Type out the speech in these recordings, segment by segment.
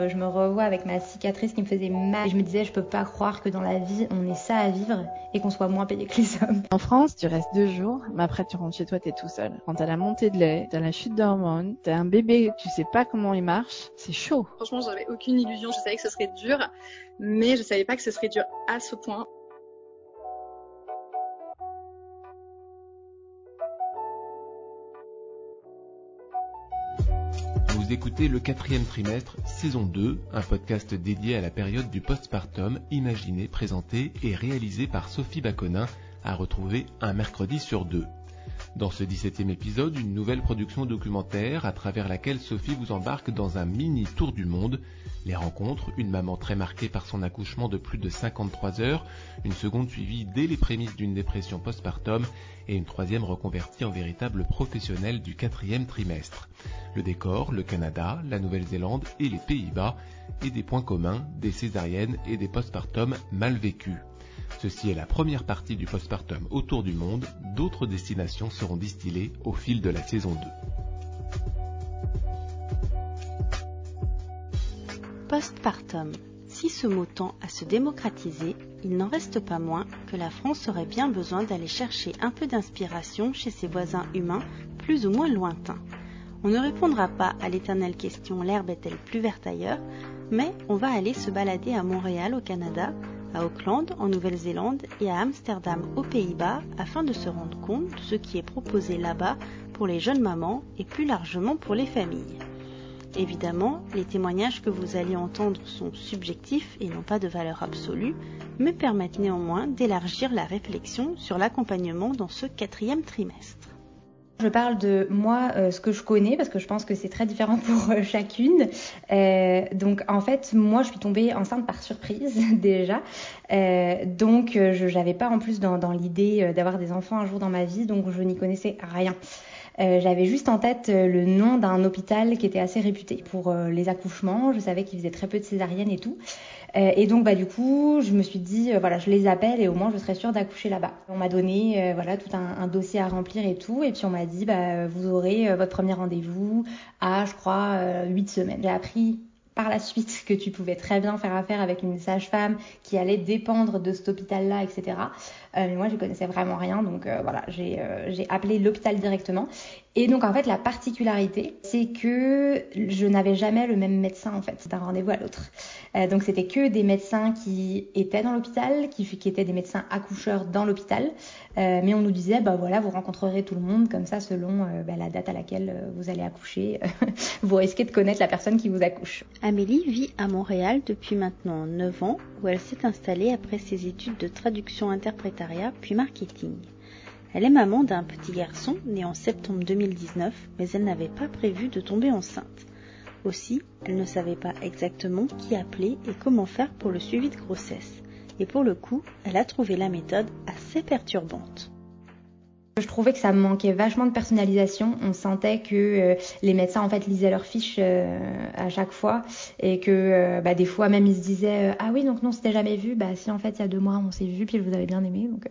Euh, je me revois avec ma cicatrice qui me faisait mal. Je me disais, je peux pas croire que dans la vie, on ait ça à vivre et qu'on soit moins payé que les hommes. En France, tu restes deux jours, mais après tu rentres chez toi, t'es tout seul. Quand t'as la montée de lait, t'as la chute d'hormones, t'as un bébé, tu sais pas comment il marche, c'est chaud. Franchement, j'avais aucune illusion. Je savais que ce serait dur, mais je savais pas que ce serait dur à ce point. Écoutez le quatrième trimestre, saison 2, un podcast dédié à la période du postpartum, imaginé, présenté et réalisé par Sophie Baconin, à retrouver un mercredi sur deux. Dans ce 17e épisode, une nouvelle production documentaire à travers laquelle Sophie vous embarque dans un mini tour du monde. Les rencontres, une maman très marquée par son accouchement de plus de 53 heures, une seconde suivie dès les prémices d'une dépression postpartum et une troisième reconvertie en véritable professionnelle du quatrième trimestre. Le décor, le Canada, la Nouvelle-Zélande et les Pays-Bas, et des points communs, des césariennes et des postpartums mal vécus. Ceci est la première partie du postpartum autour du monde. D'autres destinations seront distillées au fil de la saison 2. Postpartum. Si ce mot tend à se démocratiser, il n'en reste pas moins que la France aurait bien besoin d'aller chercher un peu d'inspiration chez ses voisins humains plus ou moins lointains. On ne répondra pas à l'éternelle question l'herbe est-elle plus verte ailleurs, mais on va aller se balader à Montréal au Canada à Auckland en Nouvelle-Zélande et à Amsterdam aux Pays-Bas afin de se rendre compte de ce qui est proposé là-bas pour les jeunes mamans et plus largement pour les familles. Évidemment, les témoignages que vous allez entendre sont subjectifs et n'ont pas de valeur absolue, mais permettent néanmoins d'élargir la réflexion sur l'accompagnement dans ce quatrième trimestre. Je parle de moi, euh, ce que je connais, parce que je pense que c'est très différent pour euh, chacune. Euh, donc en fait, moi, je suis tombée enceinte par surprise déjà. donc je n'avais pas en plus dans, l'idée d'avoir des enfants un jour dans ma vie, donc je n'y connaissais rien. J'avais juste en tête le nom d'un hôpital qui était assez réputé pour les accouchements. Je savais qu'il faisait très peu de césariennes et tout. Euh, et donc bah du coup, je me suis dit euh, voilà, je les appelle et au moins je serai sûre d'accoucher là-bas. On m'a donné euh, voilà tout un, dossier à remplir et tout et puis on m'a dit bah vous aurez votre premier rendez-vous à je crois 8 semaines. J'ai appris par la suite que tu pouvais très bien faire affaire avec une sage-femme qui allait dépendre de cet hôpital-là, etc. Euh, mais moi, je connaissais vraiment rien, donc euh, voilà, j'ai euh, j'ai appelé l'hôpital directement. Et donc en fait, la particularité, c'est que je n'avais jamais le même médecin en fait d'un rendez-vous à l'autre. Donc c'était que des médecins qui étaient dans l'hôpital, qui, étaient des médecins accoucheurs dans l'hôpital, mais on nous disait bah voilà, vous rencontrerez tout le monde comme ça selon bah, la date à laquelle vous allez accoucher, vous risquez de connaître la personne qui vous accouche. Amélie vit à Montréal depuis maintenant 9 ans, où elle s'est installée après ses études de traduction puis marketing. Elle est maman d'un petit garçon né en septembre 2019, mais elle n'avait pas prévu de tomber enceinte. Aussi, elle ne savait pas exactement qui appeler et comment faire pour le suivi de grossesse. Et pour le coup, elle a trouvé la méthode assez perturbante. Je trouvais que ça manquait vachement de personnalisation. On sentait que euh, les médecins en fait lisaient leurs fiches euh, à chaque fois et que euh, bah, des fois même ils se disaient ah oui donc non c'était jamais vu bah si en fait il y a deux mois on s'est vu puis vous avez bien aimé donc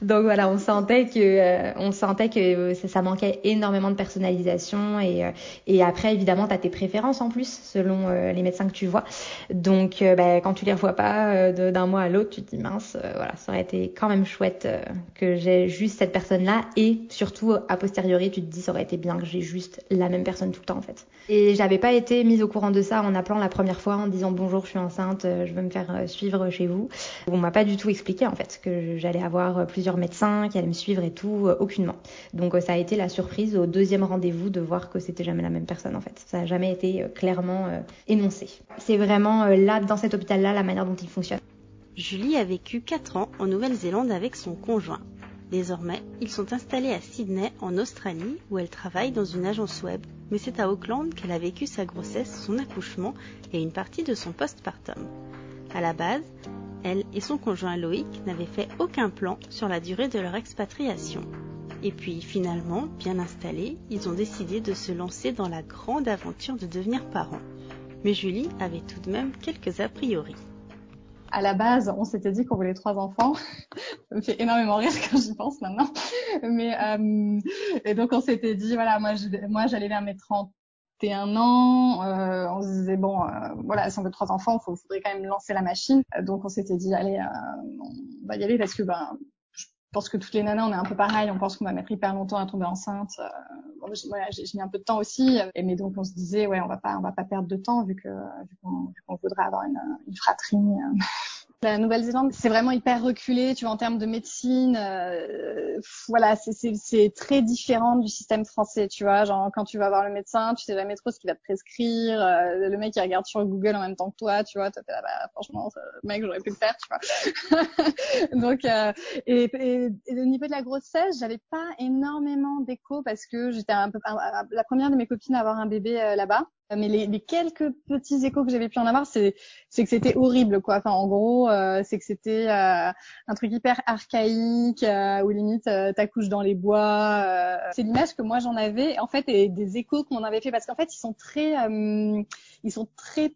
voilà on sentait que on sentait que ça, manquait énormément de personnalisation et et après évidemment tu as tes préférences en plus selon les médecins que tu vois donc bah, quand tu les revois pas d'un mois à l'autre tu te dis mince voilà ça aurait été quand même chouette que j'ai juste cette personne là et surtout a posteriori tu te dis ça aurait été bien que j'ai juste la même personne tout le temps en fait. Et j'avais pas été mise au courant de ça en appelant la première fois en disant bonjour je suis enceinte, euh, je veux me faire euh, suivre chez vous. On m'a pas du tout expliqué en fait que j'allais avoir euh, plusieurs médecins qui allaient me suivre et tout aucunement. Donc ça a été la surprise au deuxième rendez-vous de voir que c'était jamais la même personne en fait. Ça a jamais été clairement énoncé. C'est vraiment là dans cet hôpital là la manière dont il fonctionne. Julie a vécu 4 ans en Nouvelle-Zélande avec son conjoint. Désormais, ils sont installés à Sydney, en Australie, où elle travaille dans une agence web, mais c'est à Auckland qu'elle a vécu sa grossesse, son accouchement et une partie de son postpartum. À la base, elle et son conjoint Loïc n'avaient fait aucun plan sur la durée de leur expatriation. Et puis finalement, bien installés, ils ont décidé de se lancer dans la grande aventure de devenir parents. Mais Julie avait tout de même quelques a priori à la base, on s'était dit qu'on voulait trois enfants. ça me fait énormément rire quand j'y pense maintenant. Mais euh, et donc on s'était dit voilà, moi moi j'allais vers mes 30 21 ans, euh, on se disait bon, euh, voilà, si on veut trois enfants, il faudrait quand même lancer la machine. donc on s'était dit allez, on va y aller parce que ben je pense que toutes les nanas, on est un peu pareil. On pense qu'on va mettre hyper longtemps à tomber enceinte. Euh, voilà, j'ai mis un peu de temps aussi. Et, mais donc, on se disait, ouais, on va pas, on va pas perdre de temps vu que vu qu'on voudrait avoir une, une fratrie. Euh. La Nouvelle-Zélande, c'est vraiment hyper reculé, tu vois, en termes de médecine. Euh, voilà, c'est très différent du système français, tu vois. Genre, quand tu vas voir le médecin, tu sais jamais trop ce qu'il va te prescrire. Euh, le mec, il regarde sur Google en même temps que toi, tu vois. Là, bah, franchement, mec, j'aurais pu le faire, tu vois. Donc, euh, et, et, et, au niveau de la grossesse, j'avais pas énormément d'écho parce que j'étais un peu la première de mes copines à avoir un bébé euh, là-bas. Mais les, les, quelques petits échos que j'avais pu en avoir, c'est que c'était horrible, quoi. Enfin, en gros, euh, c'est que c'était euh, un truc hyper archaïque, euh, où limite euh, t'accouches dans les bois. Euh. c'est l'image que moi j'en avais, en fait, et des échos qu'on avait fait, parce qu'en fait, ils sont très, ils sont très euh,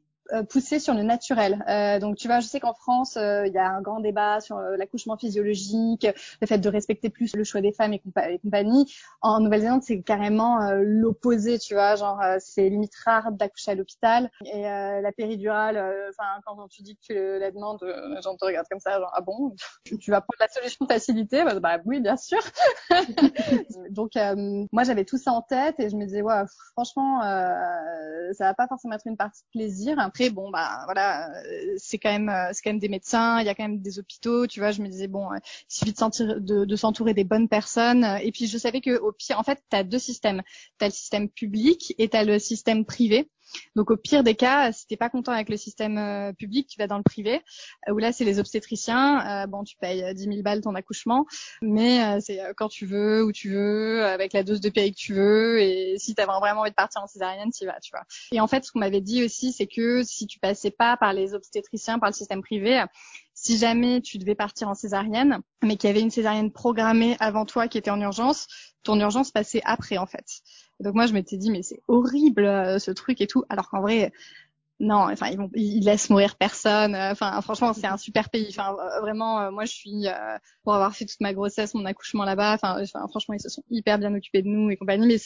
pousser sur le naturel. Euh, donc tu vois, je sais qu'en France, euh, il y a un grand débat sur l'accouchement physiologique, le fait de respecter plus le choix des femmes et, compagnie. En Nouvelle-Zélande, c'est carrément l'opposé, tu vois, genre c'est limite rare d'accoucher à l'hôpital et la péridurale. Enfin, quand tu dis que tu la demandes, les gens te regardent comme ça, genre ah bon, tu vas prendre la solution de facilité? Bah, bah oui, bien sûr. donc moi j'avais tout ça en tête et je me disais ouais, franchement, ça va pas forcément être une partie de plaisir après, bon, bah voilà, euh, c'est quand même, euh, c'est quand même des médecins, il y a quand même des hôpitaux, tu vois. Je me disais bon, euh, il suffit de sentir, de, s'entourer des bonnes personnes. Et puis je savais que au pire, en fait, tu as deux systèmes. Tu as le système public et tu as le système privé. Donc au pire des cas, si t'es pas content avec le système euh, public, tu vas dans le privé, euh, où là c'est les obstétriciens. Euh, bon, tu payes 10 000 balles ton accouchement, mais c'est quand tu veux, où tu veux, avec la dose de pays que tu veux, et si t'as vraiment envie de partir en césarienne, tu vas, tu vois. Et en fait, ce qu'on m'avait dit aussi, c'est que si tu passais pas par les obstétriciens, par le système privé, si jamais tu devais partir en césarienne, mais qu'il y avait une césarienne programmée avant toi qui était en urgence, ton urgence passait après en fait. donc moi je m'étais dit mais c'est horrible euh, ce truc et tout, alors qu'en vrai non, enfin ils vont, ils laissent mourir personne. Enfin franchement c'est un super pays. Enfin vraiment euh, moi je suis euh, pour avoir fait toute ma grossesse, mon accouchement là-bas. Enfin, franchement ils se sont hyper bien occupés de nous et compagnie. Mais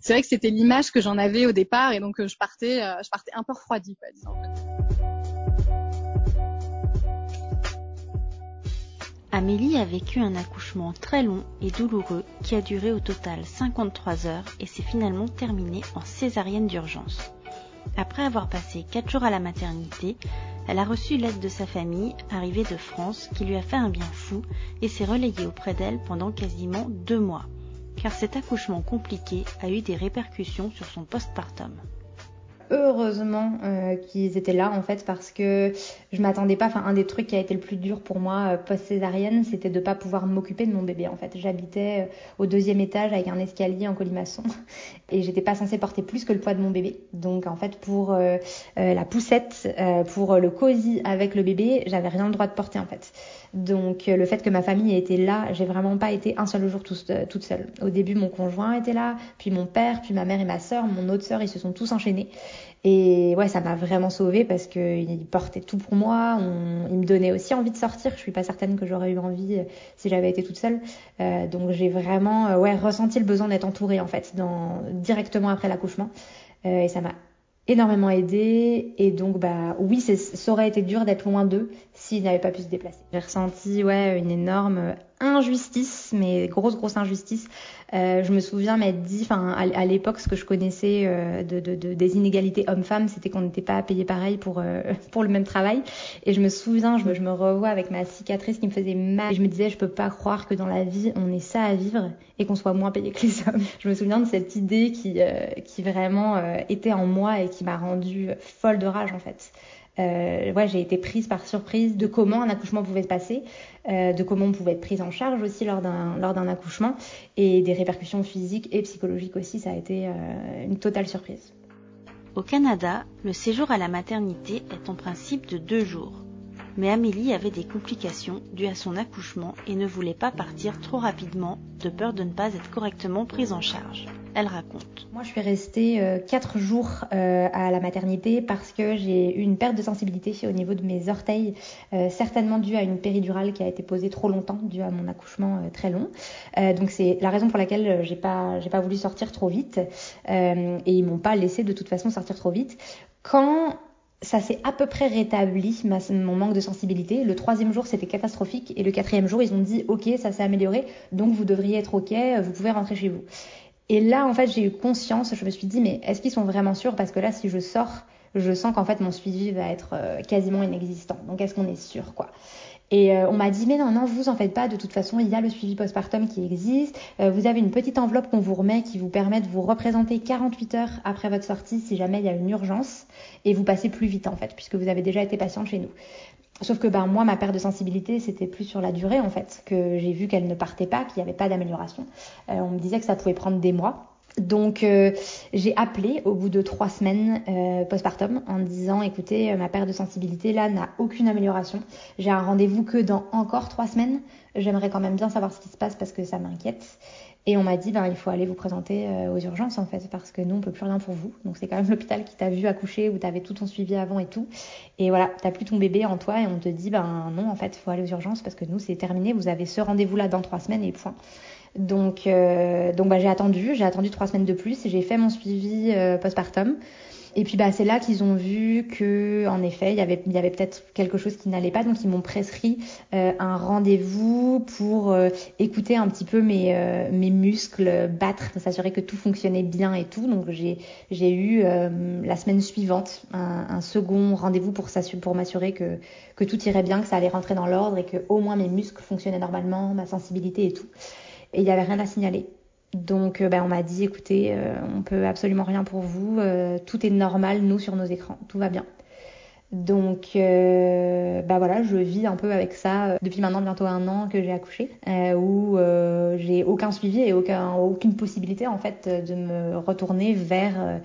c'est vrai que c'était l'image que j'en avais au départ et donc je partais, je partais un peu refroidie quoi disons. Amélie a vécu un accouchement très long et douloureux qui a duré au total 53 heures et s'est finalement terminé en césarienne d'urgence. Après avoir passé 4 jours à la maternité, elle a reçu l'aide de sa famille, arrivée de France, qui lui a fait un bien fou et s'est relayée auprès d'elle pendant quasiment deux mois, car cet accouchement compliqué a eu des répercussions sur son postpartum heureusement euh, qu'ils étaient là en fait parce que je m'attendais pas enfin un des trucs qui a été le plus dur pour moi euh, post césarienne c'était de pas pouvoir m'occuper de mon bébé en fait. J'habitais euh, au deuxième étage avec un escalier en colimaçon et j'étais pas censée porter plus que le poids de mon bébé. Donc en fait pour la poussette pour le cosy avec le bébé j'avais rien le droit de porter en fait donc le fait que ma famille ait été là j'ai vraiment pas été un seul jour toute seule au début mon conjoint était là puis mon père puis ma mère et ma sœur mon autre sœur ils se sont tous enchaînés et ouais, ça m'a vraiment sauvée parce qu'il portait tout pour moi. On, il me donnait aussi envie de sortir. Je suis pas certaine que j'aurais eu envie euh, si j'avais été toute seule. Euh, donc j'ai vraiment euh, ouais ressenti le besoin d'être entourée en fait, directement après l'accouchement. Euh, et ça m'a énormément aidé. Et donc bah oui, ça aurait été dur d'être loin d'eux s'ils n'avaient pas pu se déplacer. J'ai ressenti ouais une énorme injustice, mais grosse grosse injustice. Euh, je me souviens m'être dit, à, l'époque, ce que je connaissais euh, de, de, de, des inégalités hommes-femmes, c'était qu'on n'était pas payé pareil pour euh, pour le même travail. Et je me souviens, je me, je me revois avec ma cicatrice qui me faisait mal. Et je me disais, je peux pas croire que dans la vie on ait ça à vivre et qu'on soit moins payé que les hommes. Je me souviens de cette idée qui qui vraiment était en moi et qui m'a rendue folle de rage en fait. Euh, j'ai été prise par surprise de comment un accouchement pouvait se passer, euh, de comment on pouvait être prise en charge aussi lors d'un lors d'un accouchement et des répercussions physiques et psychologiques aussi. Ça a été euh, une totale surprise. Au Canada, le séjour à la maternité est en principe de deux jours. Mais Amélie avait des complications dues à son accouchement et ne voulait pas partir trop rapidement de peur de ne pas être correctement prise en charge. Elle raconte. Moi, je suis restée euh, 4 jours euh, à la maternité parce que j'ai eu une perte de sensibilité au niveau de mes orteils, euh, certainement due à une péridurale qui a été posée trop longtemps, due à mon accouchement euh, très long. Euh, donc c'est la raison pour laquelle j'ai pas j'ai pas voulu sortir trop vite euh, et ils m'ont pas laissé de toute façon sortir trop vite. Quand ça s'est à peu près rétabli, mon manque de sensibilité. Le troisième jour, c'était catastrophique. Et le quatrième jour, ils ont dit, OK, ça s'est amélioré, donc vous devriez être OK, vous pouvez rentrer chez vous. Et là, en fait, j'ai eu conscience, je me suis dit, mais est-ce qu'ils sont vraiment sûrs? Parce que là, si je sors, je sens qu'en fait, mon suivi va être euh, quasiment inexistant. Donc, est-ce qu'on est sûr, quoi? Et euh, on m'a dit mais non non vous en faites pas de toute façon il y a le suivi postpartum qui existe. Euh, vous avez une petite enveloppe qu'on vous remet qui vous permet de vous représenter 48 heures après votre sortie si jamais il y a une urgence et vous passez plus vite en fait puisque vous avez déjà été patiente chez nous. Sauf que ben moi ma perte de sensibilité c'était plus sur la durée en fait que j'ai vu qu'elle ne partait pas qu'il n'y avait pas d'amélioration. Euh, on me disait que ça pouvait prendre des mois donc euh, j'ai appelé au bout de trois semaines euh, postpartum en disant écoutez euh, ma perte de sensibilité là n'a aucune amélioration. J'ai un rendez-vous que dans encore trois semaines. J'aimerais quand même bien savoir ce qui se passe parce que ça m'inquiète. Et on m'a dit ben il faut aller vous présenter euh, aux urgences en fait parce que nous on peut plus rien pour vous. Donc c'est quand même l'hôpital qui t'a vu accoucher où t'avais tout ton suivi avant et tout. Et voilà t'as plus ton bébé en toi et on te dit ben non en fait faut aller aux urgences parce que nous c'est terminé. Vous avez ce rendez-vous là dans trois semaines et point. Donc, euh, donc bah, j'ai attendu, j'ai attendu trois semaines de plus et j'ai fait mon suivi euh, postpartum. Et puis bah c'est là qu'ils ont vu que en effet il y avait il y avait peut-être quelque chose qui n'allait pas. Donc ils m'ont prescrit euh, un rendez-vous pour euh, écouter un petit peu mes euh, mes muscles battre s'assurer que tout fonctionnait bien et tout. Donc j'ai j'ai eu euh, la semaine suivante un, un second rendez-vous pour pour m'assurer que que tout irait bien que ça allait rentrer dans l'ordre et que au moins mes muscles fonctionnaient normalement ma sensibilité et tout et il n'y avait rien à signaler. Donc ben, on m'a dit écoutez, euh, on peut absolument rien pour vous, euh, tout est normal nous sur nos écrans, tout va bien. Donc bah voilà, je vis un peu avec ça depuis maintenant bientôt un an que j'ai accouché, où j'ai aucun suivi et aucun, aucune possibilité en fait de me retourner vers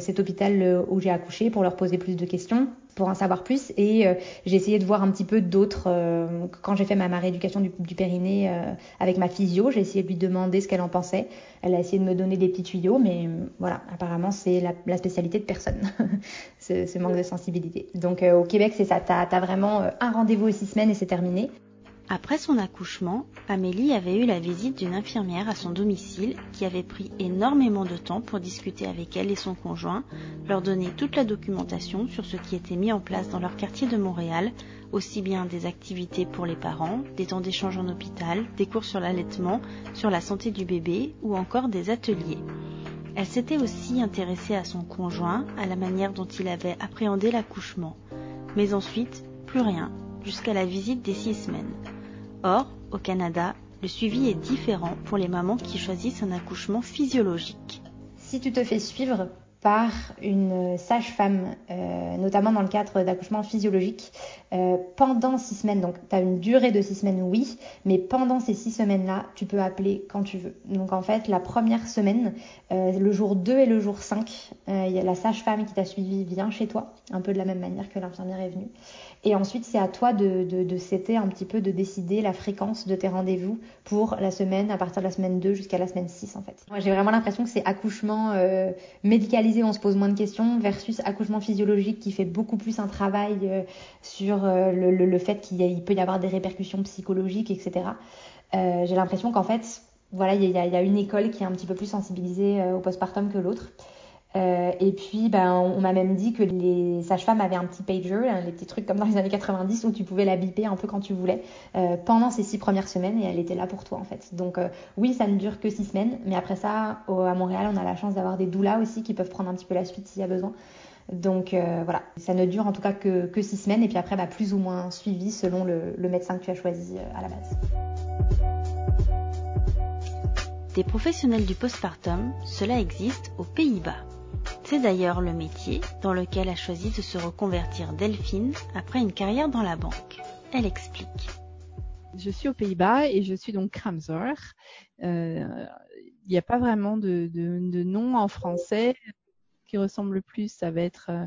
cet hôpital où j'ai accouché pour leur poser plus de questions pour en savoir plus. Et euh, j'ai essayé de voir un petit peu d'autres euh, quand j'ai fait ma, rééducation du, du périnée euh, avec ma physio j'ai essayé de lui demander ce qu'elle en pensait. Elle a essayé de me donner des petits tuyaux mais voilà. Apparemment c'est la, la, spécialité de personne ce, ce, manque de sensibilité. Donc au Québec c'est ça. T'as as vraiment un rendez-vous aux six semaines et c'est terminé après son accouchement, Amélie avait eu la visite d'une infirmière à son domicile qui avait pris énormément de temps pour discuter avec elle et son conjoint, leur donner toute la documentation sur ce qui était mis en place dans leur quartier de Montréal, aussi bien des activités pour les parents, des temps d'échange en hôpital, des cours sur l'allaitement, sur la santé du bébé ou encore des ateliers. Elle s'était aussi intéressée à son conjoint, à la manière dont il avait appréhendé l'accouchement. Mais ensuite, plus rien, jusqu'à la visite des six semaines. Or, au Canada, le suivi est différent pour les mamans qui choisissent un accouchement physiologique. Si tu te fais suivre par une sage-femme, euh, notamment dans le cadre d'accouchement physiologique, euh, pendant six semaines. Donc, tu as une durée de six semaines, oui, mais pendant ces six semaines-là, tu peux appeler quand tu veux. Donc, en fait, la première semaine, euh, le jour 2 et le jour 5, il y a la sage-femme qui t'a suivi vient chez toi, un peu de la même manière que l'infirmière est venue. Et ensuite, c'est à toi de, de, de un petit peu, de décider la fréquence de tes rendez-vous pour la semaine, à partir de la semaine 2 jusqu'à la semaine 6, en fait. Moi, j'ai vraiment l'impression que c'est accouchement euh, médicalisé, on se pose moins de questions, versus accouchement physiologique qui fait beaucoup plus un travail euh, sur euh, le, le, le, fait qu'il peut y avoir des répercussions psychologiques, etc. Euh, j'ai l'impression qu'en fait, voilà, il y, a une école qui est un petit peu plus sensibilisée euh, au postpartum que l'autre. Et puis, ben, on, m'a même dit que les sages-femmes avaient un petit pager, hein, les petits trucs comme dans les années 90 où tu pouvais la biper un peu quand tu voulais pendant ces six premières semaines et elle était là pour toi en fait. Donc oui, ça ne dure que six semaines, mais après ça, à Montréal, on a la chance d'avoir des doulas aussi qui peuvent prendre un petit peu la suite s'il y a besoin. Donc euh, voilà, ça ne dure en tout cas que, que six semaines et puis après, bah, plus ou moins suivi selon le, le médecin que tu as choisi euh, à la base. Des professionnels du postpartum, cela existe aux Pays-Bas. C'est d'ailleurs le métier dans lequel a choisi de se reconvertir Delphine après une carrière dans la banque. Elle explique. Je suis aux Pays-Bas et je suis donc Kramser. Euh, il n'y a pas vraiment de, de, de, nom en français qui ressemble le plus. Ça va être euh,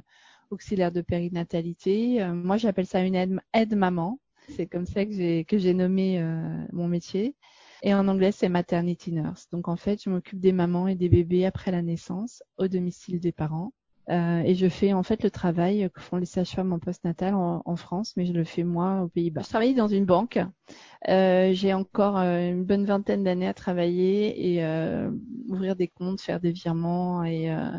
auxiliaire de périnatalité. moi, j'appelle ça une aide, aide maman. C'est comme ça que j'ai que j'ai nommé mon métier. Et en anglais, c'est maternity nurse. Donc en fait, je m'occupe des mamans et des bébés après la naissance au domicile des parents. Euh, et je fais en fait le travail que font les sages-femmes en postnatal en, en, France, mais je le fais moi aux Pays-Bas. Je travaille dans une banque. Euh, j'ai encore euh, une bonne vingtaine d'années à travailler et euh, ouvrir des comptes, faire des virements et euh,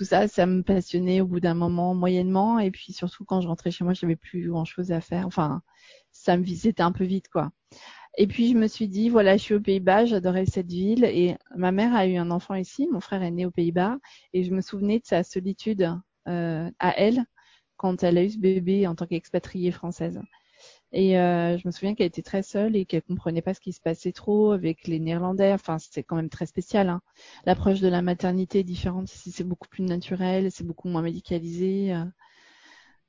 tout ça, ça me passionnait au bout d'un moment moyennement. Et puis surtout quand je rentrais chez moi, j'avais plus grand-chose à faire. Enfin, ça me c'était un peu vite quoi. Et puis je me suis dit, voilà, je suis aux Pays-Bas, j'adorais cette ville. Et ma mère a eu un enfant ici, mon frère est né aux Pays-Bas. Et je me souvenais de sa solitude euh, à elle quand elle a eu ce bébé en tant qu'expatriée française. Et euh, je me souviens qu'elle était très seule et qu'elle comprenait pas ce qui se passait trop avec les Néerlandais. Enfin, c'est quand même très spécial. Hein. L'approche de la maternité est différente c'est beaucoup plus naturel, c'est beaucoup moins médicalisé. Euh.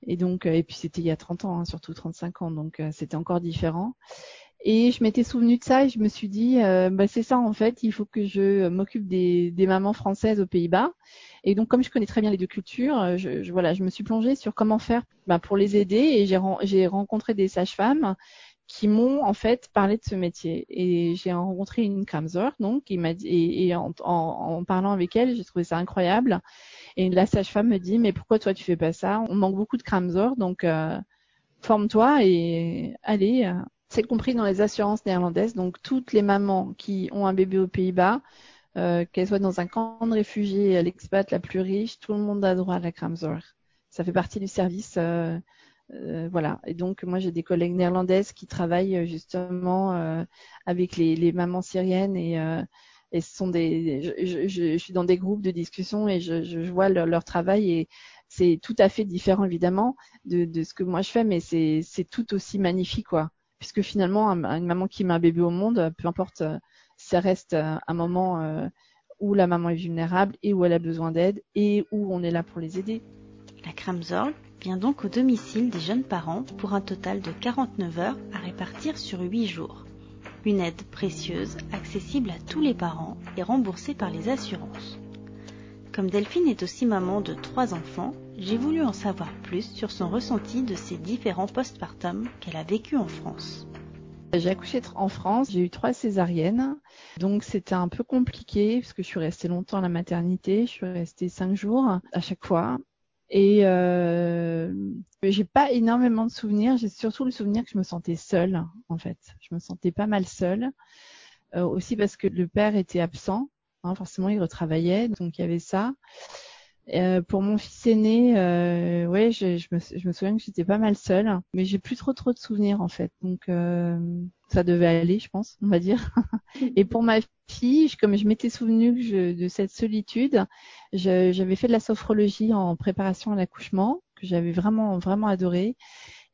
Et donc, et puis c'était il y a 30 ans, hein, surtout 35 ans, donc c'était encore différent. Et je m'étais souvenu de ça et je me suis dit, euh, bah, c'est ça en fait, il faut que je m'occupe des, des, mamans françaises aux Pays-Bas. Et donc comme je connais très bien les deux cultures, euh, je, je voilà, je me suis plongée sur comment faire bah, pour les aider et j'ai rencontré des sages-femmes qui m'ont en fait parlé de ce métier. Et j'ai rencontré une Kramzer, donc, qui m'a dit, et, en, en, en, parlant avec elle, j'ai trouvé ça incroyable. Et la sage-femme me dit, mais pourquoi toi tu fais pas ça? On manque beaucoup de Kramzer, donc euh, forme-toi et allez. Euh, c'est compris dans les assurances néerlandaises. Donc toutes les mamans qui ont un bébé aux Pays-Bas, euh, qu'elles soient dans un camp de réfugiés, à l'expat la plus riche, tout le monde a droit à la Kramzor. Ça fait partie du service. Euh, euh, voilà. Et donc moi j'ai des collègues néerlandaises qui travaillent justement avec les, mamans syriennes et et ce sont des, je, suis dans des groupes de discussion et je, vois leur, travail et c'est tout à fait différent évidemment de, de ce que moi je fais, mais c'est tout aussi magnifique quoi puisque finalement, une maman qui met un bébé au monde, peu importe, euh, ça reste euh, un moment euh, où la maman est vulnérable et où elle a besoin d'aide et où on est là pour les aider. La Kramzorg vient donc au domicile des jeunes parents pour un total de 49 heures à répartir sur 8 jours. Une aide précieuse, accessible à tous les parents et remboursée par les assurances. Comme Delphine est aussi maman de trois enfants, j'ai voulu en savoir plus sur son ressenti de ces différents postpartum qu'elle a vécu en France. J'ai accouché en France, j'ai eu trois césariennes, donc c'était un peu compliqué parce que je suis restée longtemps à la maternité, je suis restée cinq jours à chaque fois. Et euh, j'ai pas énormément de souvenirs, j'ai surtout le souvenir que je me sentais seule en fait. Je me sentais pas mal seule, euh, aussi parce que le père était absent Hein, forcément, il retravaillait, donc il y avait ça. Euh, pour mon fils aîné, euh, ouais, je, je, me, je, me, souviens que j'étais pas mal seule, mais j'ai plus trop trop de souvenirs en fait, donc euh, ça devait aller, je pense, on va dire. Et pour ma fille, comme je m'étais souvenu de cette solitude, j'avais fait de la sophrologie en préparation à l'accouchement, que j'avais vraiment vraiment adoré.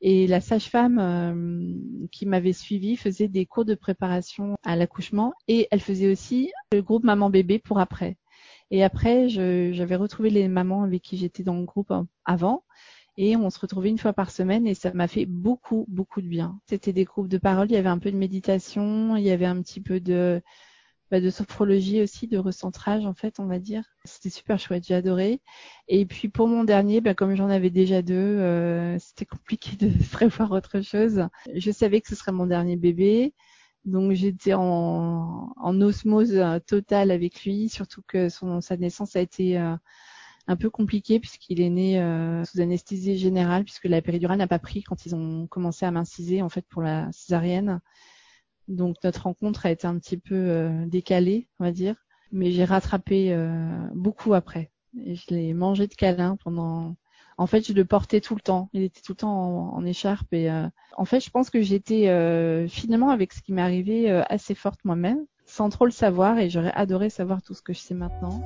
Et la sage-femme euh, qui m'avait suivie faisait des cours de préparation à l'accouchement et elle faisait aussi le groupe maman-bébé pour après. Et après, j'avais retrouvé les mamans avec qui j'étais dans le groupe avant et on se retrouvait une fois par semaine et ça m'a fait beaucoup, beaucoup de bien. C'était des groupes de parole, il y avait un peu de méditation, il y avait un petit peu de bah, de sophrologie aussi, de recentrage en fait, on va dire. C'était super chouette, j'ai adoré. Et puis pour mon dernier, bah, comme j'en avais déjà deux, euh, c'était compliqué de prévoir autre chose. Je savais que ce serait mon dernier bébé. Donc j'étais en, en, osmose totale avec lui, surtout que son, sa naissance a été euh, un peu compliquée puisqu'il est né euh, sous anesthésie générale puisque la péridurale n'a pas pris quand ils ont commencé à m'inciser en fait pour la césarienne. Donc notre rencontre a été un petit peu euh, décalée, on va dire, mais j'ai rattrapé euh, beaucoup après. Et je l'ai mangé de câlin pendant. En fait, je le portais tout le temps. Il était tout le temps en, écharpe et euh, en fait, je pense que j'étais finalement avec ce qui m'est arrivé assez forte moi-même, sans trop le savoir et j'aurais adoré savoir tout ce que je sais maintenant.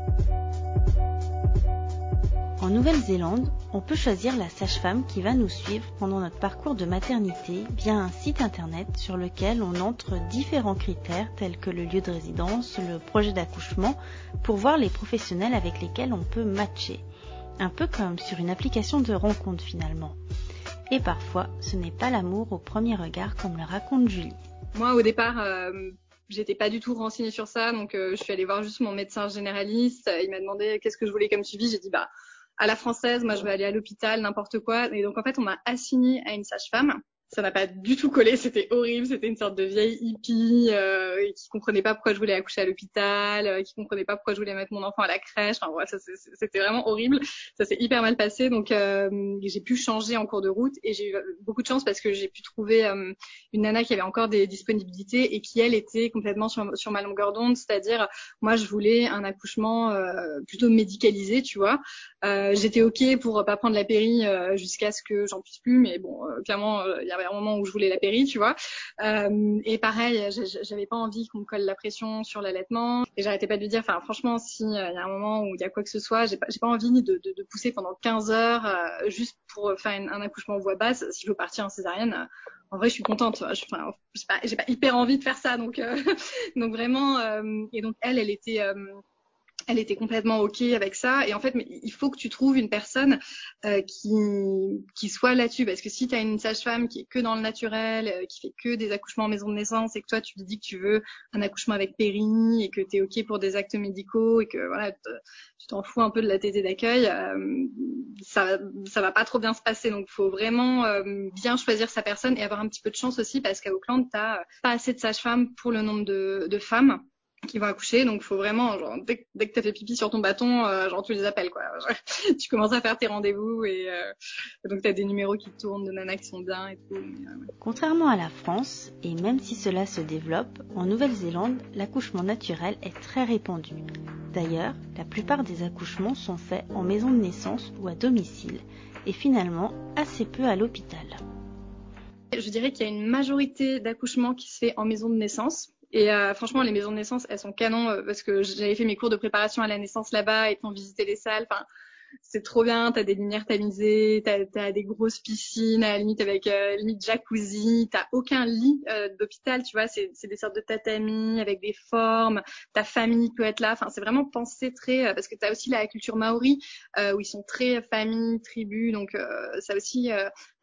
En Nouvelle-Zélande, on peut choisir la sage-femme qui va nous suivre pendant notre parcours de maternité via un site internet sur lequel on entre différents critères tels que le lieu de résidence, le projet d'accouchement, pour voir les professionnels avec lesquels on peut matcher. Un peu comme sur une application de rencontre finalement. Et parfois, ce n'est pas l'amour au premier regard comme le raconte Julie. Moi, au départ, euh, j'étais pas du tout renseignée sur ça, donc euh, je suis allée voir juste mon médecin généraliste. Il m'a demandé qu'est-ce que je voulais comme suivi? J'ai dit bah à la française, moi je veux aller à l'hôpital, n'importe quoi. Et donc en fait, on m'a assigné à une sage-femme ça n'a pas du tout collé, c'était horrible, c'était une sorte de vieille hippie euh, qui comprenait pas pourquoi je voulais accoucher à l'hôpital, euh, qui comprenait pas pourquoi je voulais mettre mon enfant à la crèche. Enfin voilà, c'était vraiment horrible. Ça s'est hyper mal passé, donc euh, j'ai pu changer en cours de route et j'ai eu beaucoup de chance parce que j'ai pu trouver euh, une nana qui avait encore des disponibilités et qui elle était complètement sur, sur ma longueur d'onde, c'est-à-dire moi je voulais un accouchement euh, plutôt médicalisé, tu vois. J'étais ok pour pas prendre la péri jusqu'à ce que j'en puisse plus, mais bon clairement il y a un moment où je voulais la péri, tu vois. Euh, et pareil, j'avais pas envie qu'on me colle la pression sur l'allaitement. Et j'arrêtais pas de lui dire, enfin franchement, si euh, il y a un moment où il y a quoi que ce soit, j'ai pas, pas envie de, pousser pendant 15 heures euh, juste pour faire un accouchement en voix basse. Si je veux partir en césarienne, en vrai, je suis contente. Je, enfin, j'ai pas, hyper envie de faire ça, donc vraiment. et donc elle, elle était elle était complètement ok avec ça. Et en fait il faut que tu trouves une personne euh, qui qui soit là-dessus. Parce que si tu as une sage-femme qui est que dans le naturel euh, qui fait que des accouchements en maison de naissance et que toi tu te dis que tu veux un accouchement avec péri et que tu es ok pour des actes médicaux et que voilà tu t'en fous un peu de la tétée d'accueil euh, ça ça va pas trop bien se passer. Donc faut vraiment euh, bien choisir sa personne et avoir un petit peu de chance aussi parce qu'à Auckland tu pas assez de sages-femmes pour le nombre de, de femmes qui vont accoucher. Donc, faut vraiment, genre, dès, dès que t'as fait pipi sur ton bâton, euh, genre, tu les appelles, quoi. tu commences à faire tes rendez-vous et, euh, donc t'as des numéros qui tournent de nanas qui sont bien et tout. Euh, Contrairement à la France, et même si cela se développe, en Nouvelle-Zélande, l'accouchement naturel est très répandu. D'ailleurs, la plupart des accouchements sont faits en maison de naissance ou à domicile, et finalement assez peu à l'hôpital. Je dirais qu'il y a une majorité d'accouchements qui se fait en maison de naissance. Et euh, franchement, les maisons de naissance, elles sont canons euh, parce que j'avais fait mes cours de préparation à la naissance là-bas et ont visité les salles. Enfin, c'est trop bien. T'as des lumières tamisées, t'as as des grosses piscines, à la limite avec euh, limite jacuzzi. T'as aucun lit euh, d'hôpital, tu vois. C'est des sortes de tatamis avec des formes. Ta famille peut être là. Enfin, c'est vraiment pensé très parce que t'as aussi la culture maori où ils sont très famille, tribu. Donc ça a aussi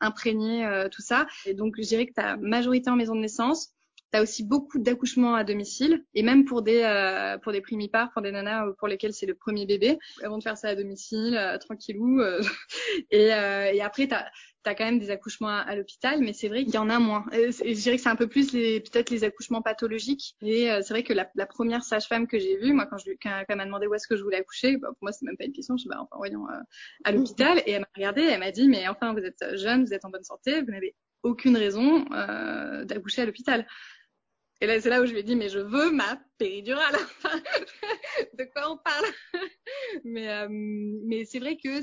imprégné tout ça. Et donc je dirais que ta majorité en maison de naissance. Tu as aussi beaucoup d'accouchements à domicile et même pour des euh, pour des primipares, pour des nanas pour lesquelles c'est le premier bébé, avant de faire ça à domicile, euh, tranquillou. Euh, et, euh, et après, tu as, quand même des accouchements à, l'hôpital, mais c'est vrai qu'il y en a moins. Je dirais que c'est un peu plus peut-être les accouchements pathologiques. Et c'est vrai que la, la première sage-femme que j'ai vue, moi quand je quand, elle m'a demandé où est-ce que je voulais accoucher, bah, pour moi c'est même pas une question. Je dis bah enfin voyons à l'hôpital. Et elle m'a regardé, elle m'a dit mais enfin vous êtes jeune, vous êtes en bonne santé, vous n'avez aucune raison d'accoucher à l'hôpital. Et là, c'est là où je lui ai dit, mais je veux ma péridurale. de quoi on parle? Mais, euh, mais c'est vrai que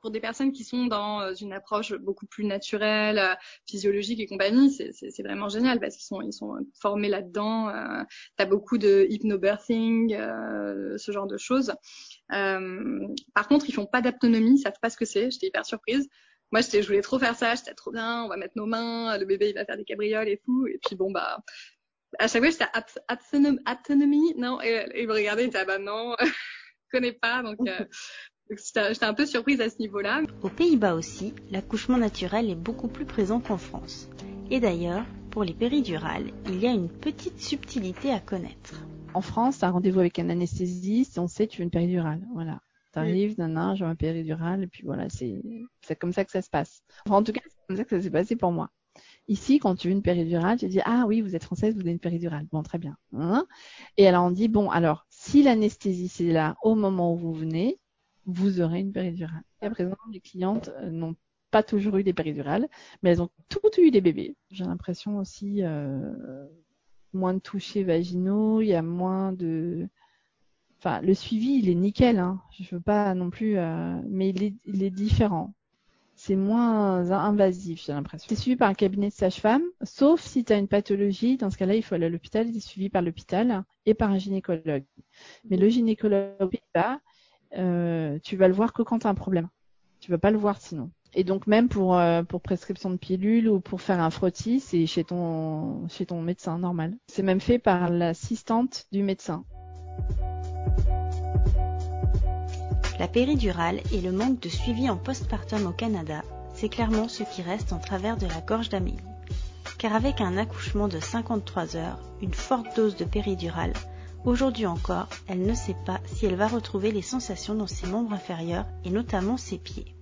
pour des personnes qui sont dans euh, une approche beaucoup plus naturelle, euh, physiologique et compagnie, c'est vraiment génial parce qu'ils sont, ils sont formés là-dedans. Euh, tu as beaucoup de hypnobirthing, euh, ce genre de choses. par contre, ils font pas d'autonomie, ils savent pas ce que c'est. J'étais hyper surprise moi je voulais trop faire ça j'étais trop bien on va mettre nos mains le bébé il va faire des cabrioles et tout et puis bon bah à chaque fois, j'étais autonomie, non, et, il me regardait, il était, ah bah non, je connais pas, donc, euh, j'étais un peu surprise à ce niveau-là. Aux Pays-Bas aussi, l'accouchement naturel est beaucoup plus présent qu'en France. Et d'ailleurs, pour les péridurales, il y a une petite subtilité à connaître. En France, un rendez-vous avec un anesthésiste, on sait tu veux une péridurale, voilà. T'arrives, oui. nan, j'ai un péridurale, et puis voilà, c'est, c'est comme ça que ça se passe. Enfin, en tout cas, c'est comme ça que ça s'est passé pour moi. Ici, quand tu veux une péridurale, tu dis ah oui, vous êtes française, vous avez une péridurale. Bon, très bien. Hein et alors on dit bon, alors si l'anesthésie c'est là au moment où vous venez, vous aurez une péridurale. Et à présent, les clientes euh, n'ont pas toujours eu des péridurales, mais elles ont toutes eu des bébés. J'ai l'impression aussi euh, moins de touchés vaginaux, il y a moins de Enfin, le suivi, il est nickel. Hein. Je veux pas non plus, euh... mais il est, il est différent c'est moins invasif, j'ai l'impression. C'est suivi par un cabinet de sage-femme, sauf si tu as une pathologie. Dans ce cas-là, il faut aller à l'hôpital, il est suivi par l'hôpital et par un gynécologue. Mais le gynécologue euh, tu vas le voir que quand tu as un problème. Tu vas pas le voir sinon. Et donc même pour euh, pour prescription de pilules ou pour faire un frottis, c'est chez ton médecin normal. C'est même fait par l'assistante du médecin. La péridurale et le manque de suivi en postpartum au Canada, c'est clairement ce qui reste en travers de la gorge d'Amélie. Car avec un accouchement de 53 heures, une forte dose de péridurale, Aujourd'hui encore, elle ne sait pas si elle va retrouver les sensations dans ses membres inférieurs et notamment ses pieds.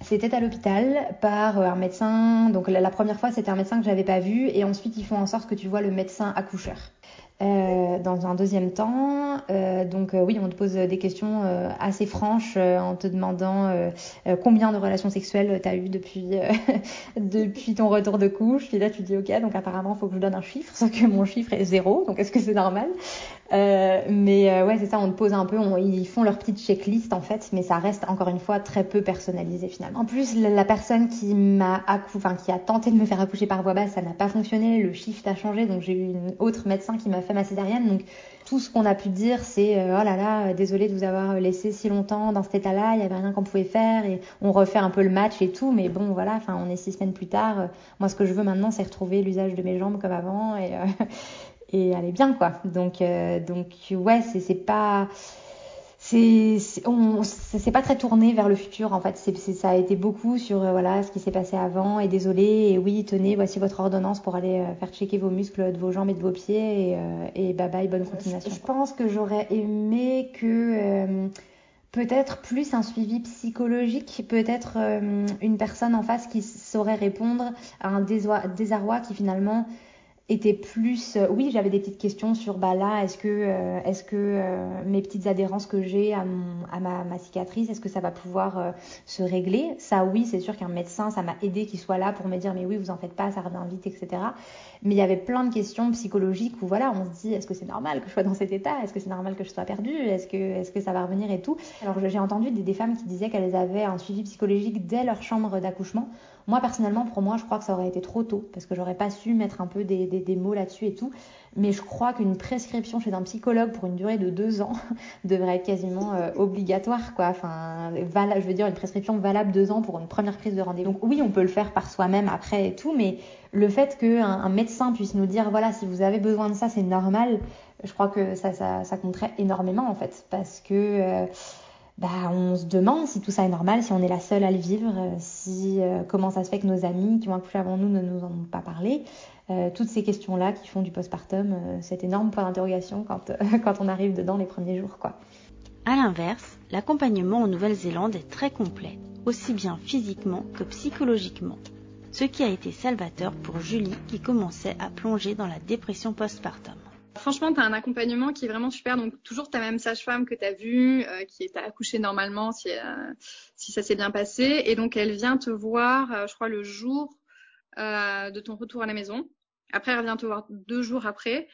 C'était à l'hôpital par un médecin. Donc la, première fois, c'était un médecin que j'avais pas vu, et ensuite ils font en sorte que tu vois le médecin accoucheur. Euh, dans un deuxième temps, euh, donc euh, oui, on te pose des questions assez franches en te demandant combien de relations sexuelles tu as eu depuis depuis ton retour de couche. Puis là, tu dis ok, donc apparemment, faut que je donne un chiffre, sauf que mon chiffre est zéro. Donc est-ce que c'est normal? Mais ouais, c'est ça, on te pose un peu, ils font leur petite checklist en fait, mais ça reste encore une fois très peu personnalisé finalement. En plus, la, personne qui m'a enfin qui a tenté de me faire accoucher par voie basse, ça n'a pas fonctionné, le shift a changé, donc j'ai eu une autre médecin qui m'a fait ma césarienne, donc tout ce qu'on a pu dire, c'est euh, oh là là, euh, désolé de vous avoir laissé si longtemps dans cet état-là, il n'y avait rien qu'on pouvait faire et on refait un peu le match et tout, mais bon voilà, enfin on est six semaines plus tard. Euh, moi, ce que je veux maintenant, c'est retrouver l'usage de mes jambes comme avant et et aller bien quoi. Donc donc ouais, c'est c'est pas c'est c'est pas très tourné vers le futur en fait c'est ça a été beaucoup sur euh, voilà ce qui s'est passé avant et désolé et oui tenez voici votre ordonnance pour aller euh, faire checker vos muscles de vos jambes et de vos pieds et, euh, et bye bye bonne continuation je pense que j'aurais aimé que peut-être plus un suivi psychologique peut-être une personne en face qui saurait répondre à un désarroi qui finalement était plus euh, oui j'avais des petites questions sur bah là est-ce que euh, est-ce que euh, mes petites adhérences que j'ai à mon à ma, ma cicatrice est-ce que ça va pouvoir se régler? Ça oui c'est sûr qu'un médecin ça m'a aidé qu'il soit là pour me dire mais oui vous en faites pas ça revient vite etc mais il y avait plein de questions psychologiques où voilà on se dit est-ce que c'est normal que je sois dans cet état? Est-ce que c'est normal que je sois perdue? Est-ce que est-ce que ça va revenir et tout? Alors j'ai entendu des, des femmes qui disaient qu'elles avaient un suivi psychologique dès leur chambre d'accouchement moi, personnellement, pour moi, je crois que ça aurait été trop tôt parce que j'aurais pas su mettre un peu des, mots là-dessus et tout. Mais je crois qu'une prescription chez un psychologue pour une durée de deux ans devrait être quasiment euh, obligatoire, quoi. Enfin, je veux dire, une prescription valable deux ans pour une première prise de rendez-vous. Donc oui, on peut le faire par soi-même après et tout, mais le fait qu'un un médecin puisse nous dire, voilà, si vous avez besoin de ça, c'est normal, je crois que ça, ça, ça compterait énormément en fait, parce que euh, bah, on se demande si tout ça est normal, si on est la seule à le vivre, euh, si euh, comment ça se fait que nos amis qui ont accouché avant nous ne nous en ont pas parlé. Euh, toutes ces questions-là qui font du postpartum, cet énorme point d'interrogation quand, on arrive dedans les premiers jours. Quoi. À l'inverse, l'accompagnement en Nouvelle-Zélande est très complet, aussi bien physiquement que psychologiquement. Ce qui a été salvateur pour Julie qui commençait à plonger dans la dépression postpartum. Franchement, tu as un accompagnement qui est vraiment super. Donc, toujours ta même sage-femme que tu as vue, euh, qui est accouchée normalement si, euh, si ça s'est bien passé. Et donc, elle vient te voir, euh, je crois, le jour de ton retour à la maison. Après, elle vient te voir deux jours après.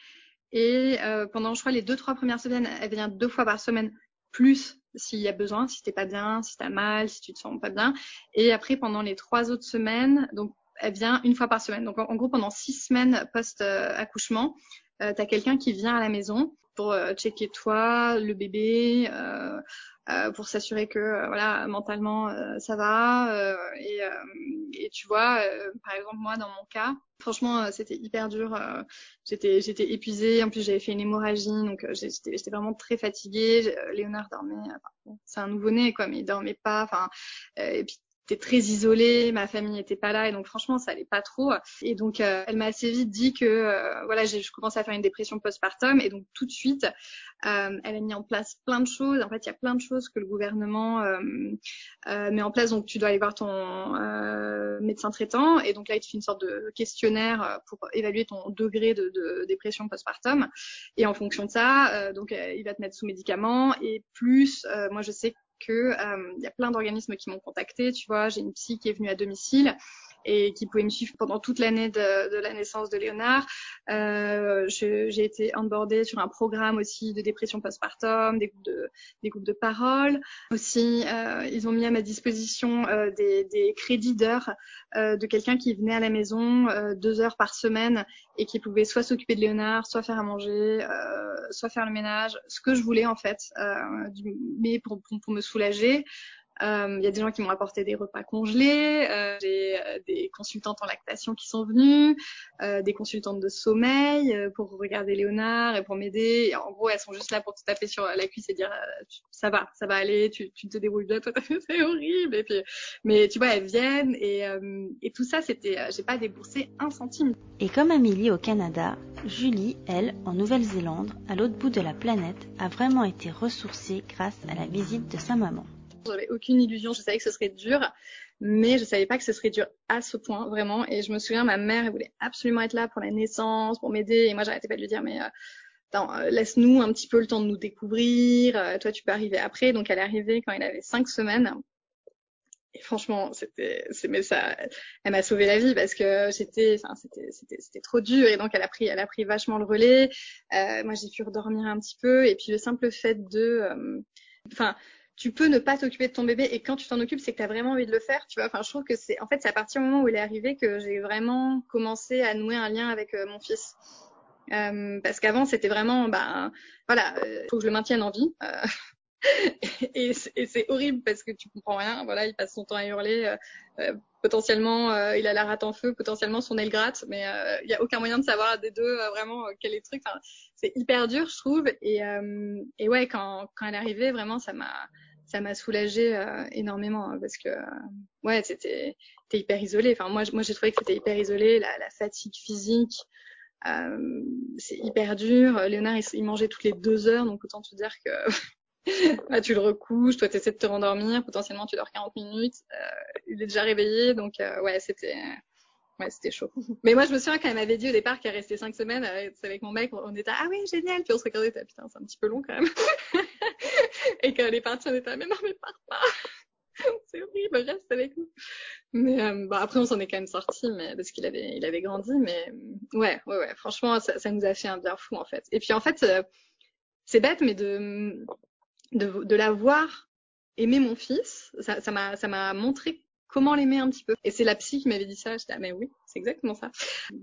Et pendant, je crois, les deux, trois premières semaines, elle vient deux fois par semaine, plus s'il y a besoin, si t'es pas bien, si t'as mal, si tu te sens pas bien. Et après, pendant les trois autres semaines, donc, elle vient une fois par semaine. Donc, en, gros, pendant six semaines post-accouchement, euh, tu quelqu'un qui vient à la maison pour euh, checker toi, le bébé, euh, euh pour s'assurer que voilà mentalement ça va. Et, et, tu vois, par exemple moi dans mon cas, franchement c'était hyper dur. j'étais j'étais épuisée. En plus j'avais fait une hémorragie, donc j'étais j'étais vraiment très fatiguée. Léonard dormait. Enfin, c'est un nouveau-né quoi, mais il dormait pas. Enfin et puis j'étais très isolée, ma famille n'était pas là et donc franchement ça allait pas trop. Et donc euh, elle m'a assez vite dit que euh, voilà je commençais à faire une dépression postpartum et donc tout de suite euh, elle a mis en place plein de choses. En fait il y a plein de choses que le gouvernement met en place donc tu dois aller voir ton médecin traitant et donc là il te fait une sorte de questionnaire pour évaluer ton degré de, de dépression postpartum et en fonction de ça donc il va te mettre sous médicaments et plus moi je sais que euh, il y a plein d'organismes qui m'ont contacté. Tu vois, j'ai une psy qui est venue à domicile et qui pouvait me suivre pendant toute l'année de, de, la naissance de Léonard. Euh, j'ai été onboardée sur un programme aussi de dépression postpartum, des groupes de, des groupes de parole. Aussi, euh, ils ont mis à ma disposition euh, des, des, crédits d'heures euh, de quelqu'un qui venait à la maison euh, deux heures par semaine et qui pouvait soit s'occuper de Léonard, soit faire à manger, soit faire le ménage, ce que je voulais en fait, du, mais pour, pour, pour me soulager. Euh, il y a des gens qui m'ont apporté des repas congelés. Euh, j'ai euh, des consultantes en lactation qui sont venues, des consultantes de sommeil pour regarder Léonard et pour m'aider. En gros, elles sont juste là pour te taper sur la cuisse et dire ça va, ça va aller, tu, tu te débrouilles bien. Toi, c'est horrible. Et puis, mais tu vois, elles viennent et, et tout ça, c'était, j'ai pas déboursé un centime. Et comme Amélie au Canada, Julie, elle, en Nouvelle-Zélande, à l'autre bout de la planète, a vraiment été ressourcée grâce à la visite de sa maman. J'avais aucune illusion, je savais que ce serait dur, mais je savais pas que ce serait dur à ce point, vraiment. Et je me souviens, ma mère, elle voulait absolument être là pour la naissance, pour m'aider. Et moi, j'arrêtais pas de lui dire, mais euh, euh, laisse-nous un petit peu le temps de nous découvrir. Euh, toi, tu peux arriver après. Donc, elle est arrivée quand il avait cinq semaines. Et franchement, c'était, mais ça, elle m'a sauvé la vie parce que j'étais, enfin, c'était, c'était, c'était trop dur. Et donc, elle a pris, elle a pris vachement le relais. moi, j'ai pu redormir un petit peu. Et puis, le simple fait de, enfin, tu peux ne pas t'occuper de ton bébé et quand tu t'en occupes, c'est que tu as vraiment envie de le faire, tu vois. Enfin, je trouve que c'est en fait, c'est à partir du moment où il est arrivé que j'ai vraiment commencé à nouer un lien avec euh, mon fils. Euh, parce qu'avant, c'était vraiment bah voilà, euh, faut que je le maintienne en vie. Euh, et, c'est horrible parce que tu comprends rien. Voilà, il passe son temps à hurler. potentiellement, il a la rate en feu. Potentiellement, son aile gratte. Mais il y a aucun moyen de savoir des deux vraiment quel est le truc. Enfin, c'est hyper dur, je trouve. Et, et ouais, quand, quand elle est arrivée, vraiment, ça m'a ça m'a soulagé euh, énormément hein, parce que ouais c'était hyper isolé enfin moi moi j'ai trouvé que c'était hyper isolé la, la fatigue physique euh, c'est hyper dur Léonard il, mangeait toutes les deux heures donc autant te dire que bah, tu le recouches toi t'essaies de te rendormir potentiellement tu dors 40 minutes euh, il est déjà réveillé donc euh, ouais c'était Ouais, c'était chaud. Mais moi, je me souviens quand elle m'avait dit au départ qu'elle restait cinq semaines euh, avec mon mec, on était ah oui génial, puis on se regardait, putain c'est un petit peu long quand même. Et quand elle est partie, on était ah, mais non mais pars pas, c'est horrible, reste avec nous. Mais bah, après on s'en est quand même sorti, mais parce qu'il avait il avait grandi, mais ouais ouais ouais, franchement ça, nous a fait un bien fou en fait. Et puis en fait euh, c'est bête, mais de de, de la voir mon fils, ça m'a ça m'a montré comment l'aimer un petit peu. Et c'est la psy qui m'avait dit ça. J'étais ah mais oui, c'est exactement ça.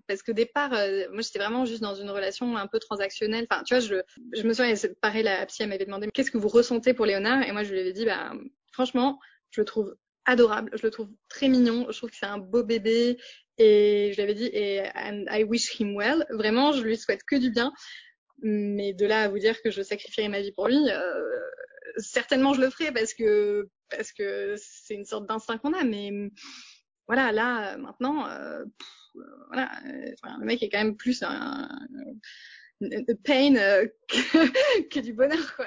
Parce que départ, euh, moi j'étais vraiment juste dans une relation un peu transactionnelle. Enfin, tu vois, je, je me souviens, pareil, la psy elle m'avait demandé qu'est-ce que vous ressentez pour Léonard et moi je lui avais dit bah franchement, je le trouve adorable, je le trouve très mignon, je trouve que c'est un beau bébé et je lui avais dit et and I wish him well. Vraiment, je lui souhaite que du bien. Mais de là à vous dire que je sacrifierai ma vie pour lui, euh, certainement je le ferai parce que parce que c'est une sorte d'instinct qu'on a. Mais voilà, là maintenant, euh, voilà, le mec est quand même plus un, pain euh, que, du bonheur quoi.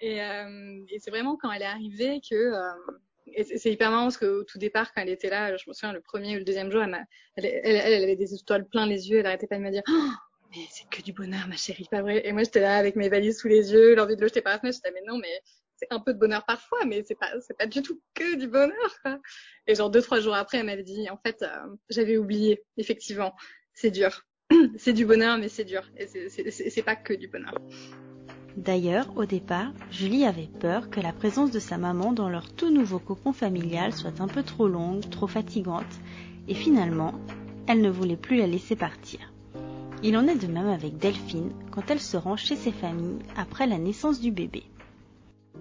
Et, euh, et c'est vraiment quand elle est arrivée que euh, c'est hyper marrant parce qu'au tout départ, quand elle était là, je me souviens le premier ou le deuxième jour, elle, elle, elle, elle, avait des étoiles plein les yeux, elle arrêtait pas de me dire oh, mais c'est que du bonheur, ma chérie, pas vrai. Et moi, j'étais là avec mes valises sous les yeux, l'envie de le jeter par la fenêtre. J'étais, mais non, mais c'est un peu de bonheur parfois, mais c'est pas, c'est pas du tout que du bonheur, quoi. Et genre deux, trois jours après, elle m'avait dit, en fait, euh, j'avais oublié, effectivement, c'est dur. c'est du bonheur, mais c'est dur. Et c'est pas que du bonheur. D'ailleurs, au départ, Julie avait peur que la présence de sa maman dans leur tout nouveau cocon familial soit un peu trop longue, trop fatigante, et finalement, elle ne voulait plus la laisser partir. Il en est de même avec Delphine quand elle se rend chez ses familles après la naissance du bébé.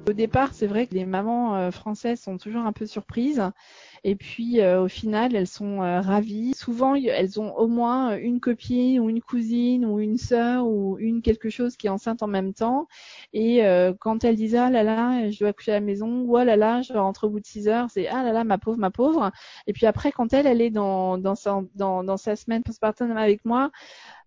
Au départ, c'est vrai que les mamans euh, françaises sont toujours un peu surprises. Et puis, euh, au final, elles sont euh, ravies. Souvent, elles ont au moins une copine ou une cousine ou une sœur ou une quelque chose qui est enceinte en même temps. Et quand elles disent ah là là, je dois coucher à la maison ou ah là là, je rentre au bout de 6 heures, c'est ah là là, ma pauvre, ma pauvre. Et puis après, quand elle, elle est dans dans sa dans, dans sa semaine postpartum avec moi,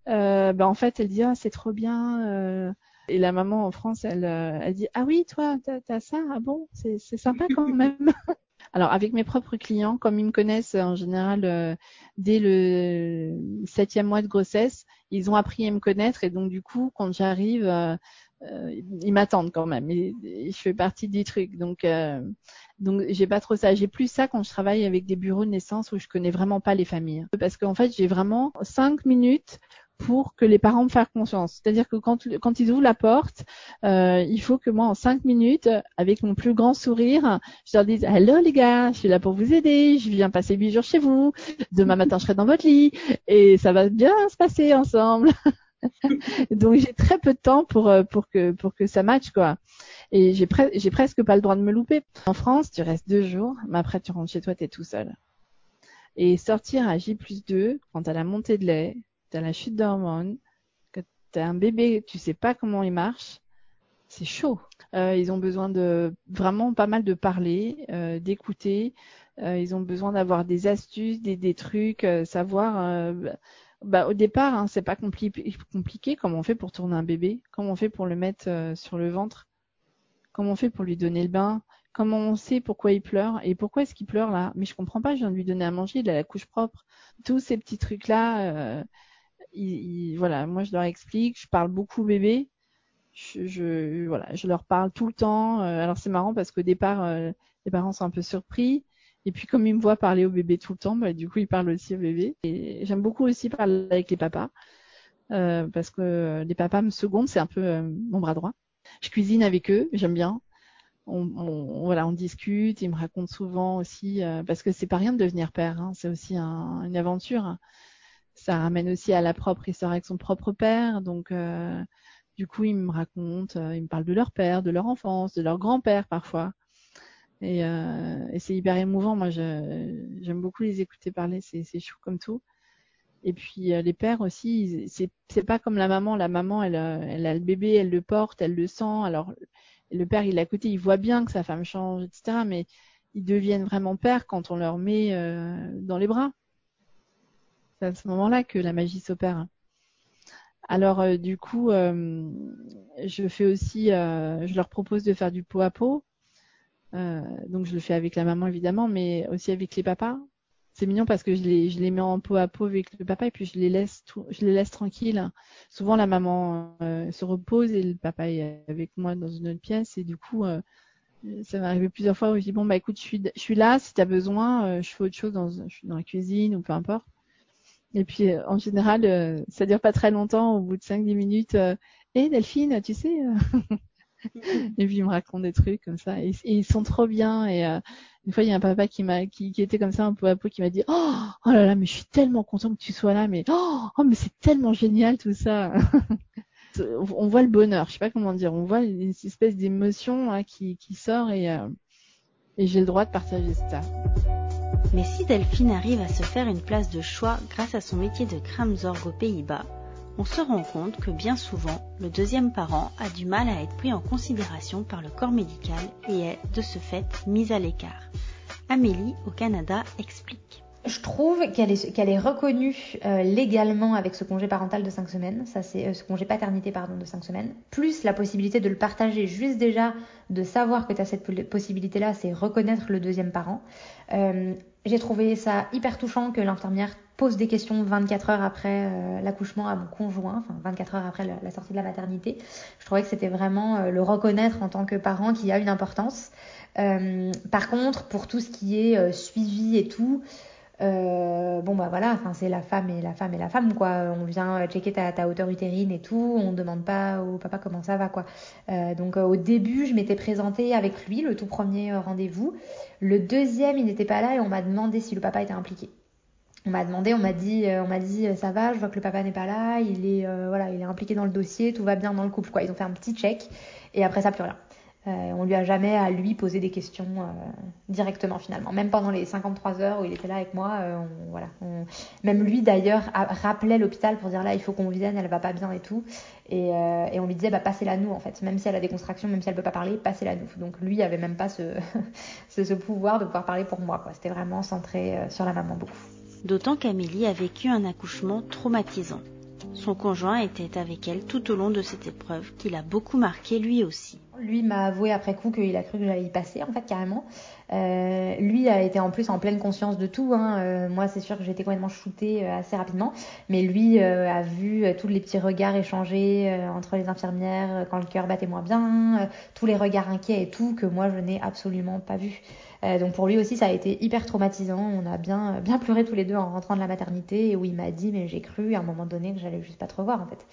ben en fait, elle dit ah c'est trop bien et la maman en France, elle, euh, elle dit ah oui, toi, t'as as ça, ah bon, c'est sympa quand même. Alors avec mes propres clients, comme ils me connaissent en général euh, dès le septième mois de grossesse, ils ont appris à me connaître et donc du coup, quand j'arrive, euh, ils m'attendent quand même. Et, je fais partie du truc, donc donc j'ai pas trop ça. J'ai plus ça quand je travaille avec des bureaux de naissance où je connais vraiment pas les familles, parce qu'en fait j'ai vraiment cinq minutes pour que les parents me fassent confiance. C'est-à-dire que quand, quand ils ouvrent la porte, euh, il faut que moi, en cinq minutes, avec mon plus grand sourire, je leur dise Hello les gars, je suis là pour vous aider, je viens passer huit jours chez vous, demain matin je serai dans votre lit, et ça va bien se passer ensemble. Donc j'ai très peu de temps pour euh, pour que pour que ça matche quoi. Et j'ai, presque pas le droit de me louper. En France, tu restes deux jours, mais après tu rentres chez toi, tu es tout seul. Et sortir à J plus 2, quand t'as la montée de lait, t'as la chute d'hormones, que t'as un bébé, tu sais pas comment il marche, c'est chaud. Euh, ils ont besoin de vraiment pas mal de parler, euh, d'écouter. Euh, ils ont besoin d'avoir des astuces, des, trucs, savoir. Bah, au départ, hein, c'est pas compli compliqué. Comment on fait pour tourner un bébé Comment on fait pour le mettre sur le ventre Comment on fait pour lui donner le bain Comment on sait pourquoi il pleure et pourquoi est-ce qu'il pleure là Mais je comprends pas. Je viens de lui donner à manger. Il a la couche propre. Tous ces petits trucs là. Voilà, moi je leur explique. Je parle beaucoup bébé je, voilà, je leur parle tout le temps. Euh, alors c'est marrant parce qu'au départ, euh, les parents sont un peu surpris. Et puis comme ils me voient parler au bébé tout le temps, bah, du coup ils parlent aussi au bébé. J'aime beaucoup aussi parler avec les papas euh, parce que les papas me secondent, c'est un peu mon bras droit. Je cuisine avec eux, j'aime bien. On, voilà, on discute, ils me racontent souvent aussi parce que c'est pas rien de devenir père, hein, c'est aussi un, une aventure. Ça ramène aussi à la propre histoire avec son propre père, donc du coup, ils me racontent, euh, ils me parlent de leur père, de leur enfance, de leur grand-père parfois. Et, euh, et c'est hyper émouvant. Moi, j'aime beaucoup les écouter parler. C'est chou comme tout. Et puis euh, les pères aussi, c'est pas comme la maman. La maman, elle, elle a le bébé, elle le porte, elle le sent. Alors le père, il est à côté, il voit bien que sa femme change, etc. Mais ils deviennent vraiment pères quand on leur met euh, dans les bras. C'est à ce moment-là que la magie s'opère. Alors euh, du coup, euh, je fais aussi, euh, je leur propose de faire du pot à pot. donc je le fais avec la maman évidemment, mais aussi avec les papas. C'est mignon parce que je les, mets en pot à pot avec le papa et puis je les laisse tranquilles. Souvent la maman se repose et le papa est avec moi dans une autre pièce et du coup ça m'est arrivé plusieurs fois où je dis bon bah écoute je suis, là si tu as besoin, je fais autre chose je suis dans la cuisine ou peu importe. Et puis euh, en général, euh, ça dure pas très longtemps. Au bout de 5-10 minutes, hé euh, Delphine, tu sais. et puis ils me racontent des trucs comme ça. Et, ils sont trop bien. Et une fois, il y a un papa qui m'a, qui, qui, était comme ça un peu à peu, qui m'a dit, oh, oh là là, mais je suis tellement content que tu sois là, mais oh, oh mais c'est tellement génial tout ça. on voit le bonheur. Je sais pas comment dire. On voit une espèce d'émotion hein, qui, qui sort et, et j'ai le droit de partager ça. Mais si Delphine arrive à se faire une place de choix grâce à son métier de Kramzorg aux Pays-Bas, on se rend compte que bien souvent, le deuxième parent a du mal à être pris en considération par le corps médical et est, de ce fait, mis à l'écart. Amélie, au Canada, explique. Je trouve qu'elle est, qu'elle est reconnue euh, légalement avec ce congé parental de 5 semaines, ça c'est euh, ce congé paternité pardon de 5 semaines, plus la possibilité de le partager juste déjà de savoir que tu as cette possibilité là, c'est reconnaître le deuxième parent. Euh, j'ai trouvé ça hyper touchant que l'infirmière pose des questions 24 heures après euh, l'accouchement à mon conjoint, enfin 24 heures après la, sortie de la maternité. Je trouvais que c'était vraiment euh, le reconnaître en tant que parent qui a une importance. Euh, par contre, pour tout ce qui est suivi et tout, euh, bon bah voilà, c'est la femme et la femme et la femme quoi. On vient checker ta, ta hauteur utérine et tout, on demande pas au papa comment ça va quoi. Euh, donc euh, au début je m'étais présentée avec lui le tout premier rendez-vous. Le deuxième il n'était pas là et on m'a demandé si le papa était impliqué. On m'a demandé, on m'a dit, on m'a dit ça va, je vois que le papa n'est pas là, il est voilà, il est impliqué dans le dossier, tout va bien dans le couple quoi. Ils ont fait un petit check et après ça plus rien. Euh, on lui a jamais à lui posé des questions euh, directement finalement. Même pendant les 53 heures où il était là avec moi, euh, voilà. Même lui d'ailleurs rappelait l'hôpital pour dire là il faut qu'on vienne, elle va pas bien et tout. Et, et on lui disait bah passez-la nous en fait. Même si elle a des contractions, même si elle peut pas parler, passez-la nous. Donc lui avait même pas ce, ce, pouvoir de pouvoir parler pour moi. C'était vraiment centré sur la maman beaucoup. D'autant qu'Amélie a vécu un accouchement traumatisant. Son conjoint était avec elle tout au long de cette épreuve qui l'a beaucoup marqué lui aussi. Lui m'a avoué après coup qu'il a cru que j'allais y passer, en fait, carrément. Euh, lui a été en plus en pleine conscience de tout. Hein. Euh, moi, c'est sûr que j'ai été complètement shootée euh, assez rapidement. Mais lui euh, a vu tous les petits regards échangés entre les infirmières quand le cœur battait moins bien, tous les regards inquiets et tout que moi, je n'ai absolument pas vu. donc pour lui aussi, ça a été hyper traumatisant. On a bien, bien pleuré tous les deux en rentrant de la maternité où il m'a dit, mais j'ai cru à un moment donné que j'allais juste pas te revoir, en fait.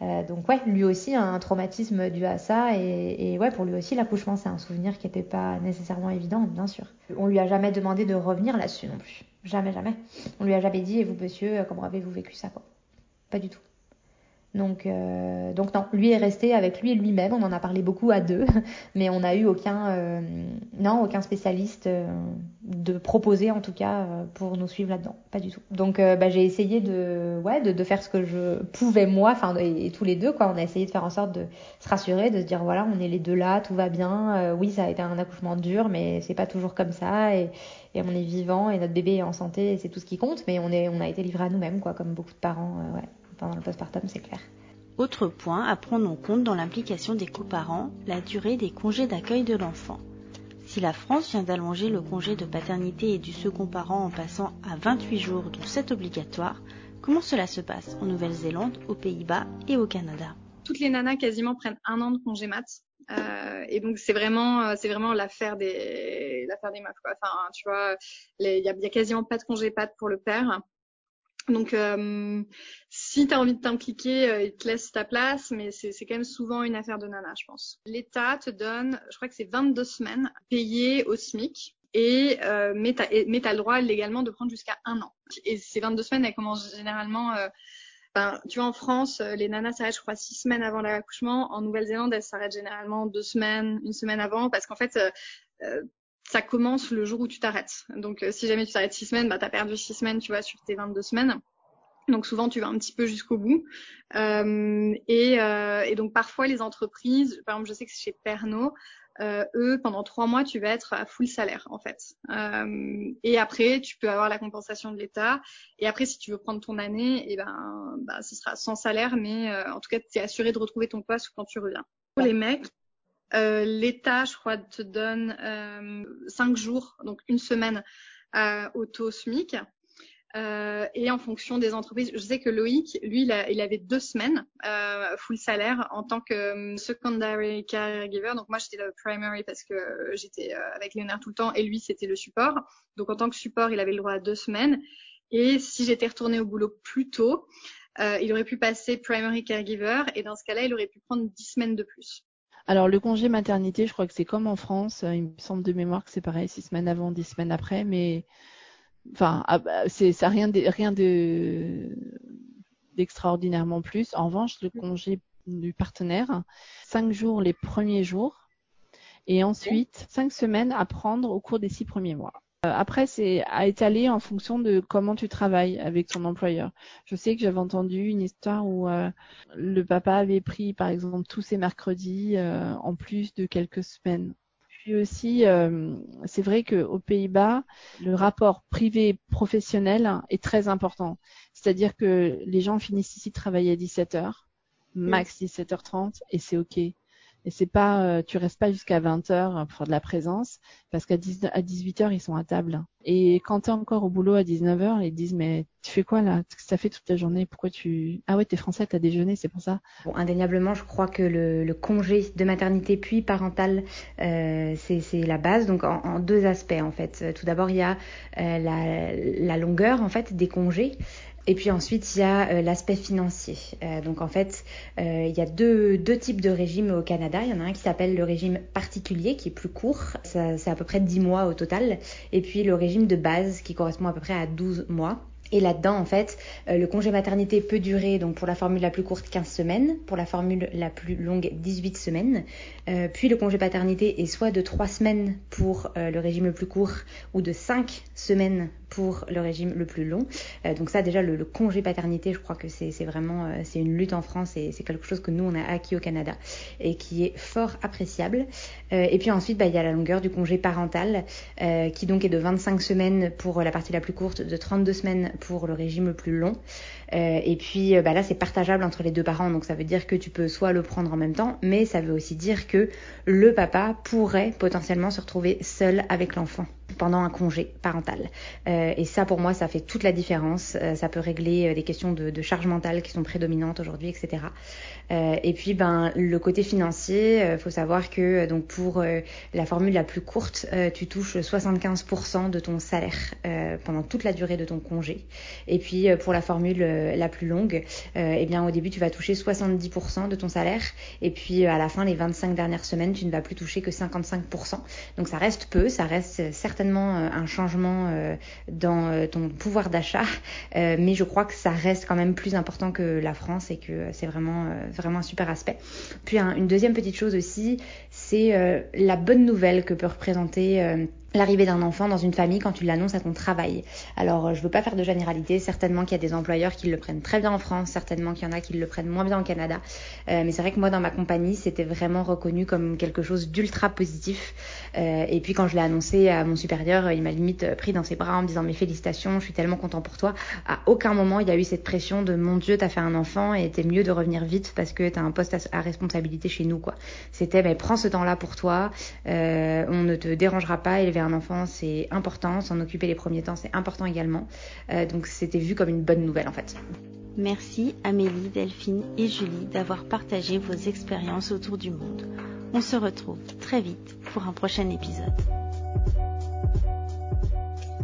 Euh, donc ouais, lui aussi a un traumatisme dû à ça et, ouais, pour lui aussi l'accouchement c'est un souvenir qui n'était pas nécessairement évident, bien sûr. On lui a jamais demandé de revenir là-dessus non plus, jamais jamais. On lui a jamais dit et vous monsieur comment avez-vous vécu ça quoi? Pas du tout. Donc, euh, donc non, lui est resté avec lui et lui-même. On en a parlé beaucoup à deux, mais on n'a eu aucun, euh, non, aucun spécialiste euh, de proposer en tout cas euh, pour nous suivre là-dedans, pas du tout. Donc, euh, bah, j'ai essayé de, ouais, de, de, faire ce que je pouvais moi, enfin, et, tous les deux, quoi. On a essayé de faire en sorte de se rassurer, de se dire voilà, on est les deux là, tout va bien. oui, ça a été un accouchement dur, mais c'est pas toujours comme ça, et, on est vivant, et notre bébé est en santé, et c'est tout ce qui compte. Mais on est, on a été livré à nous-mêmes, quoi, comme beaucoup de parents, pendant le postpartum, c'est clair. Autre point à prendre en compte dans l'implication des coparents, la durée des congés d'accueil de l'enfant. Si la France vient d'allonger le congé de paternité et du second parent en passant à 28 jours, dont 7 obligatoires, comment cela se passe en Nouvelle-Zélande, aux Pays-Bas et au Canada? Toutes les nanas quasiment prennent un an de congé mat. Euh, et donc c'est vraiment c'est vraiment l'affaire des l'affaire des meufs quoi. Enfin tu vois il y a, y a, quasiment pas de congé pat pour le père donc, euh, si tu as envie de t'impliquer, euh, il te laisse ta place, mais c'est quand même souvent une affaire de nana, je pense. L'État te donne, je crois que c'est 22 semaines payées au SMIC, et euh, mais tu as, as, le droit légalement de prendre jusqu'à un an. Et ces 22 semaines, elles commencent généralement... Euh, ben, tu vois, en France, euh, les nanas s'arrêtent, je crois, six semaines avant l'accouchement. En Nouvelle-Zélande, elles s'arrêtent généralement deux semaines, une semaine avant, parce qu'en fait, euh, ça commence le jour où tu t'arrêtes. Donc, euh, si jamais tu t'arrêtes six semaines, bah, tu as perdu six semaines, tu vois, sur tes 22 semaines. Donc, souvent, tu vas un petit peu jusqu'au bout. Euh, et, euh, et, donc, parfois, les entreprises, par exemple, je sais que chez Pernod, euh, eux, pendant trois mois, tu vas être à full salaire, en fait. Euh, et après, tu peux avoir la compensation de l'État. Et après, si tu veux prendre ton année, et eh ben, bah, ce sera sans salaire, mais euh, en tout cas, tu es assuré de retrouver ton poste quand tu reviens. Pour les mecs, euh, L'État, je crois, te donne cinq jours, donc une semaine au taux SMIC. Euh, et en fonction des entreprises, je sais que Loïc, lui, il, avait deux semaines euh, full salaire en tant que secondary caregiver. Donc moi, j'étais le primary parce que j'étais avec Léonard tout le temps et lui, c'était le support. Donc en tant que support, il avait le droit à deux semaines. Et si j'étais retournée au boulot plus tôt, euh, il aurait pu passer primary caregiver et dans ce cas-là, il aurait pu prendre dix semaines de plus. Alors le congé maternité, je crois que c'est comme en France. Il me semble de mémoire que c'est pareil, six semaines avant, dix semaines après, mais enfin, ah bah, c'est ça rien de rien de d'extraordinairement plus. En revanche, le congé du partenaire, cinq jours les premiers jours, et ensuite cinq semaines à prendre au cours des six premiers mois. Euh, après, c'est à étaler en fonction de comment tu travailles avec ton employeur. Je sais que j'avais entendu une histoire où euh, le papa avait pris, par exemple, tous ses mercredis euh, en plus de quelques semaines. Puis aussi, euh, c'est vrai qu'aux Pays-Bas, le rapport privé-professionnel est très important. C'est-à-dire que les gens finissent ici de travailler à 17h, max 17h30, et c'est OK. Et c'est pas, euh, tu restes pas jusqu'à 20 heures pour de la présence, parce qu'à 18 heures ils sont à table. Et quand tu es encore au boulot à 19 heures, ils disent mais tu fais quoi là? Ça fait toute la journée. Pourquoi tu Ah ouais, t'es français, t'as déjeuné, c'est pour ça? Indéniablement, je crois que le, le congé de maternité puis parental, euh, c'est la base. Donc en, en, deux aspects en fait. Tout d'abord, il y a euh, la, la longueur en fait des congés. Et puis ensuite, il y a euh, l'aspect financier. Euh, donc en fait, euh, il y a deux, types de régimes au Canada. Il y en a un qui s'appelle le régime particulier, qui est plus court. C'est à peu près 10 mois au total. Et puis le régime de base, qui correspond à peu près à 12 mois. Et là-dedans, en fait, le congé maternité peut durer, donc pour la formule la plus courte, 15 semaines, pour la formule la plus longue, 18 semaines. Puis le congé paternité est soit de 3 semaines pour le régime le plus court ou de 5 semaines pour le régime le plus long. Euh, donc ça, déjà, le, le, congé paternité, je crois que c'est vraiment euh, c'est une lutte en France et c'est quelque chose que nous, on a acquis au Canada et qui est fort appréciable. Euh, et puis ensuite, bah, il y a la longueur du congé parental qui donc est de 25 semaines pour la partie la plus courte, de 32 semaines pour le régime le plus long. Euh, et puis bah là, c'est partageable entre les deux parents, donc ça veut dire que tu peux soit le prendre en même temps, mais ça veut aussi dire que le papa pourrait potentiellement se retrouver seul avec l'enfant pendant un congé parental. Euh, et ça, pour moi, ça fait toute la différence. Euh, ça peut régler euh, des questions de, charge mentale qui sont prédominantes aujourd'hui, etc. Euh, et puis, ben, le côté financier, faut savoir que donc pour la formule la plus courte, tu touches 75% de ton salaire pendant toute la durée de ton congé. Et puis, pour la formule la plus longue, eh bien, au début, tu vas toucher 70% de ton salaire. Et puis, à la fin, les 25 dernières semaines, tu ne vas plus toucher que 55%. Donc, ça reste peu, ça reste certainement certainement un changement dans ton pouvoir d'achat, mais je crois que ça reste quand même plus important que la France et que c'est vraiment, vraiment un super aspect. Puis une deuxième petite chose aussi, c'est la bonne nouvelle que peut représenter l'arrivée d'un enfant dans une famille quand tu l'annonces à ton travail. Alors, euh, je veux pas faire de généralité. Certainement qu'il y a des employeurs qui le prennent très bien en France, certainement qu'il y en a qui le prennent moins bien au Canada. Euh, mais c'est vrai que moi, dans ma compagnie, c'était vraiment reconnu comme quelque chose d'ultra positif. Euh, et puis, quand je l'ai annoncé à mon supérieur, il m'a limite pris dans ses bras en me disant mes félicitations, je suis tellement content pour toi. À aucun moment, il y a eu cette pression de mon Dieu, t'as fait un enfant et t'es mieux de revenir vite parce que t'as un poste à, responsabilité chez nous, quoi. C'était, mais prends ce temps-là pour toi. on ne te dérangera pas. Élever un enfant, c'est important. S'en occuper les premiers temps, c'est important également. Euh, donc c'était vu comme une bonne nouvelle en fait. Merci Amélie, Delphine et Julie d'avoir partagé vos expériences autour du monde. On se retrouve très vite pour un prochain épisode.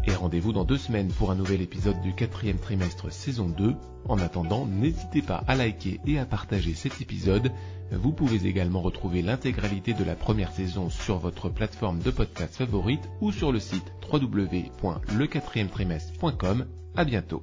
Et rendez-vous dans deux semaines pour un nouvel épisode du quatrième trimestre saison 2. En attendant, n'hésitez pas à liker et à partager cet épisode vous pouvez également retrouver l'intégralité de la première saison sur votre plateforme de podcast favorite ou sur le site www.le4trimestre.com. À bientôt.